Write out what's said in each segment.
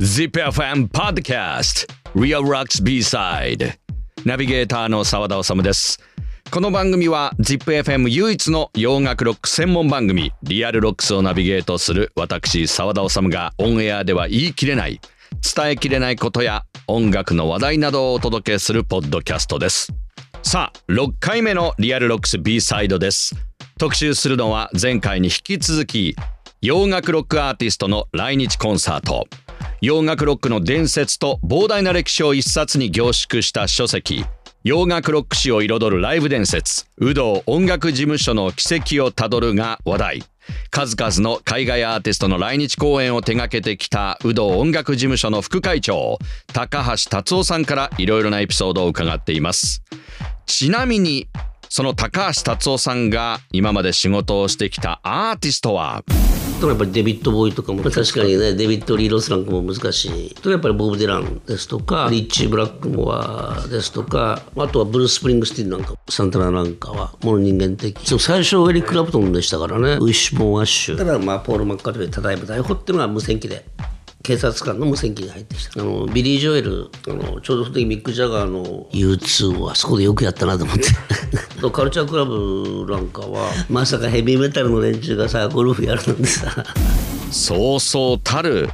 ZIPFM Podcast. Real Rocks B-Side. ナビゲーターの澤田治です。この番組は ZIPFM 唯一の洋楽ロック専門番組リアルロックスをナビゲートする私澤田治がオンエアでは言い切れない伝えきれないことや音楽の話題などをお届けするポッドキャストです。さあ6回目のリアルロックス B サイドです。特集するのは前回に引き続き洋楽ロックアーティストの来日コンサート。洋楽ロックの伝説と膨大な歴史を一冊に凝縮した書籍。洋楽ロック史を彩るライブ伝説。有働音楽事務所の軌跡をたどるが話題。数々の海外アーティストの来日公演を手掛けてきた有働音楽事務所の副会長高橋達夫さんからいろいろなエピソードを伺っています。ちなみにその高橋達夫さんが今まで仕事をしてきたアーティストは？とやっぱりデビッド・ボウイとかも確かにねデビッド・リー・ロスランクも難しい。とやっぱりボブ・ディランですとかリッチー・ブラックモアですとかあとはブルース・スプリングスティンなんかサンタナなんかはもの人間的。そう最初エリック・クラプトンでしたからね。ウィッシュ・ボーン・アッシュ。ただまあポール・マッカートニーただいま逮捕っていうのは無線機で警察官の無線機に入ってきた。あのビリー・ジョエルあのちょうどその時ミック・ジャガーの U2 はそこでよくやったなと思って。カルチャークラブなんかはまさかヘビーメタルの連中がさゴルフやるなんてさ。そうそうたる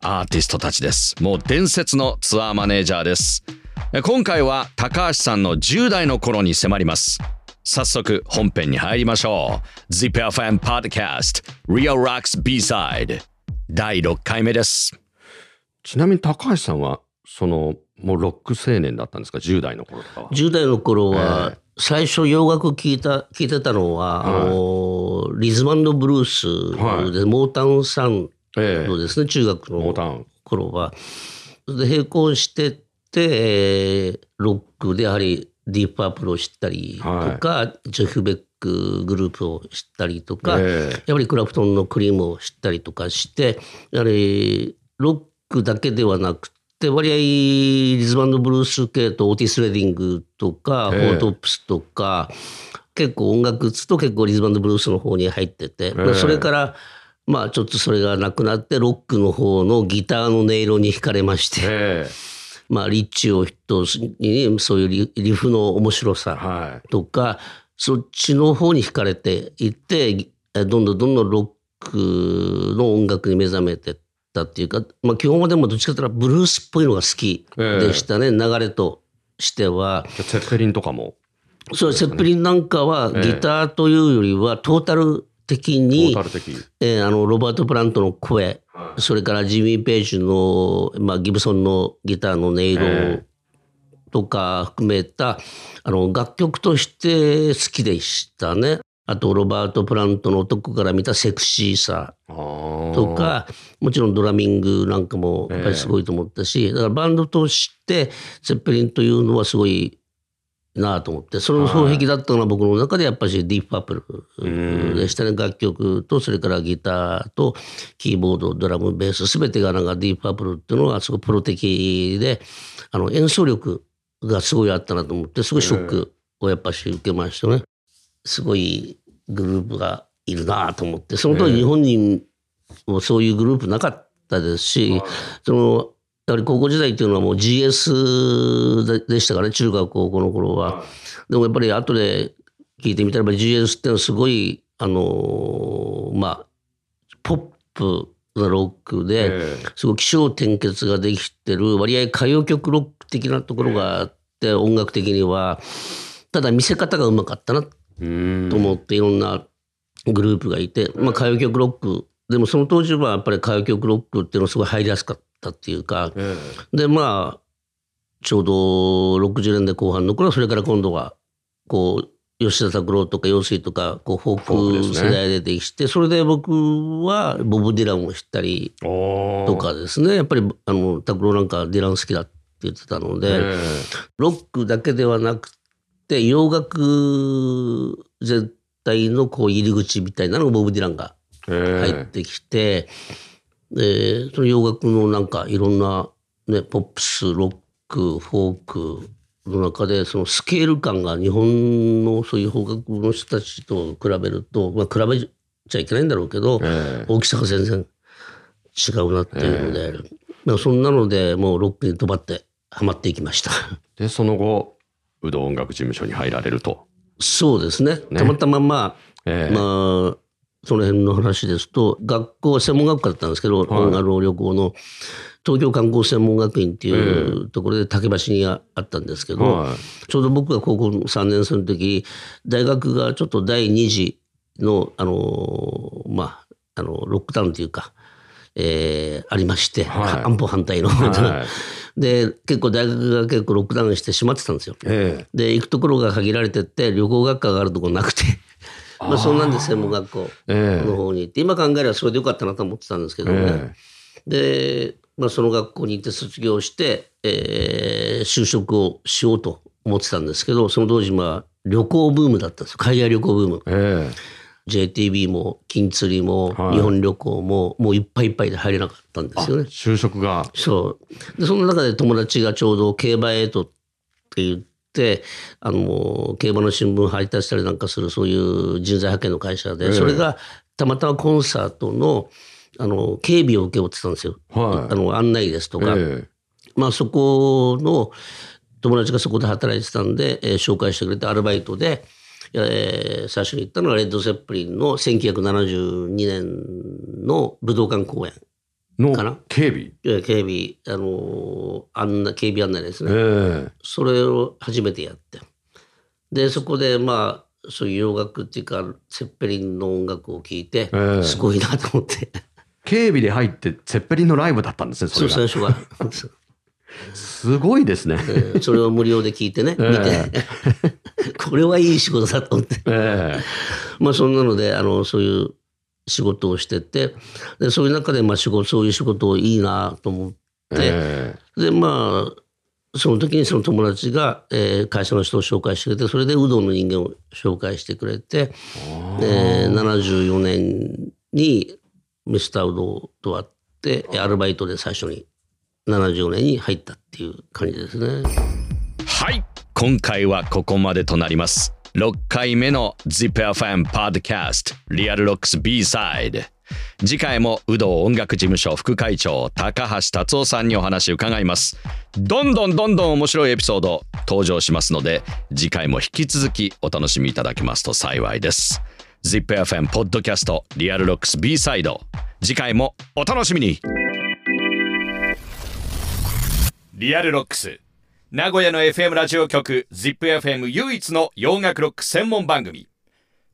アーティストたちです。もう伝説のツアーマネージャーです。今回は高橋さんの10代の頃に迫ります。早速本編に入りましょう。ZIPFM Podcast Real Rocks B-Side 第6回目です。ちなみに高橋さんはそのもうロック青年だったんですか？10代の頃とかは。10代の頃は、最初洋楽聞いた聞いてたのは、あのリズマンドブルースで、モータウンサウンドですね、中学の頃は。で並行してって、えー、ロックでやはりディープパープルを知ったりとか、はい、ジェフ・ベックグループを知ったりとか、えー、やっぱりクラプトンのクリームを知ったりとかしてやはりロックだけではなくて割合リズマンドブルース系とオーティス・レディングとか、えー、フォートップスとか結構音楽つと結構リズマンドブルースの方に入ってて、えー、それからまあちょっとそれがなくなってロックの方のギターの音色に惹かれまして。えーまあ、リッチを筆頭にそういうリフの面白さとか、はい、そっちの方に惹かれていってどんどんどんどんロックの音楽に目覚めてったっていうか、まあ、基本はでもどっちかというとブルースっぽいのが好きでしたね、えー、流れとしては。セッペリンとかも。そうセッペリンなんかはギターというよりはトータル的に、えー、あのロバート・プラントの声それからジミー・ページの、まあ、ギブソンのギターの音色とか含めた、あの楽曲として好きでしたね。あとロバート・プラントの男から見たセクシーさとかもちろんドラミングなんかもやっぱりすごいと思ったし、だからバンドとしてセッペリンというのはすごいなと思ってその双璧だったのは僕の中でやっぱりディープパープルでしたね。楽曲とそれからギターとキーボードドラムベース全てがなんかディープパープルっていうのはすごいプロ的であの演奏力がすごいあったなと思ってすごいショックをやっぱし受けましたね。すごいグループがいるなと思ってその当時日本にもそういうグループなかったですしそのやはり高校時代っていうのはもう GS でしたからね中学高校の頃は。でもやっぱり後で聞いてみたら GS っていうのはすごいあのまあポップなロックですごい起承転結ができてる割合歌謡曲ロック的なところがあって音楽的には。ただ見せ方がうまかったなと思っていろんなグループがいて、まあ、歌謡曲ロック。でもその当時はやっぱり歌謡曲ロックっていうのはすごい入りやすかったっていうか、えー、でまあちょうど60年代後半の頃それから今度はこう吉田拓郎とか陽水とかこうフォーク世代出てきて、ね、それで僕はボブ・ディランを知ったりとかですね。やっぱりあの拓郎なんかディラン好きだって言ってたので、えー、ロックだけではなくて洋楽全体のこう入り口みたいなのがボブ・ディランが入ってきて。えーでその洋楽のなんかいろんな、ね、ポップスロックフォークの中でそのスケール感が日本のそういう邦楽の人たちと比べると、まあ、比べちゃいけないんだろうけど、えー、大きさが全然違うなっていうので、えー、そんなのでもうロックに飛ばってはまっていきました。でその後有働音楽事務所に入られると。そうですね。ねたまたままあ、えー、まあその辺の話ですと学校専門学校だったんですけど、はい、音楽旅行の東京観光専門学院っていうところで竹橋にあったんですけど、はい、ちょうど僕が高校3年生の時大学がちょっと第2次のあのまああのロックダウンというか、えー、ありまして、はい、安保反対の。はい、で結構大学が結構ロックダウンしてしまってたんですよ。えー、で行くところが限られてって旅行学科があるところなくて。まあ、そんなんで専門学校の方に行って、今考えればそれでよかったなと思ってたんですけどね。で、まあ、その学校に行って卒業して、えー、就職をしようと思ってたんですけどその当時まあ旅行ブームだったんですよ。海外旅行ブーム。えー JTB も金釣りも日本旅行ももういっぱいいっぱいで入れなかったんですよね。就職が。そう。でその中で友達がちょうど競馬エイトって言ってあの競馬の新聞配達したりなんかするそういう人材派遣の会社で、それがたまたまコンサートのあの警備を請け負ってたんですよ、はい、あの案内ですとか、まあそこの友達がそこで働いてたんで、えー、紹介してくれてアルバイトで。えー、最初に行ったのがレッド・ゼップリンの1972年の武道館公演かな？警備？警備あのあんな警備案内ですね、えー、それを初めてやって。でそこでまあそういう洋楽っていうかセッペリンの音楽を聴いて、えー、すごいなと思って。警備で入ってセッペリンのライブだったんですねそれが。そう最初はすごいですね、えー、それを無料で聞いてね、見て。これはいい仕事だと思って、えー、まあそんなのであのそういう仕事をしててでそういう中でまあ仕事そういう仕事をいいなと思って、えー、でまあその時にその友達が、えー、会社の人を紹介してくれてそれで有働の人間を紹介してくれて、えー、74年にミスターウドと会ってアルバイトで最初に70年に入ったっていう感じですね。はい。今回はここまでとなります6回目の ZIPFM Podcast リアルロックス B サイド次回もウドー音楽事務所副会長高橋達夫さんにお話伺います。どんどんどんどん面白いエピソード登場しますので次回も引き続きお楽しみいただけますと幸いです。ZIPFM ポッドキャストリアルロックス B サイド次回もお楽しみに。リアルロックス。名古屋の FM ラジオ局 ZIPFM 唯一の洋楽ロック専門番組。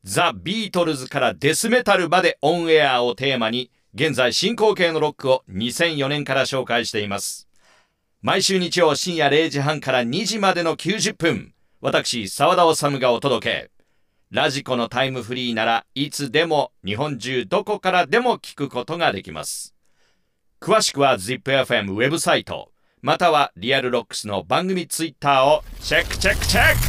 ザ・ビートルズからデスメタルまでオンエアをテーマに現在進行形のロックを2004年から紹介しています。毎週日曜深夜0時半から2時までの90分私澤田治がお届け。ラジコのタイムフリーならいつでも日本中どこからでも聞くことができます。詳しくは ZIPFM ウェブサイト。またはリアルロックスの番組ツイッターをチェックチェックチェック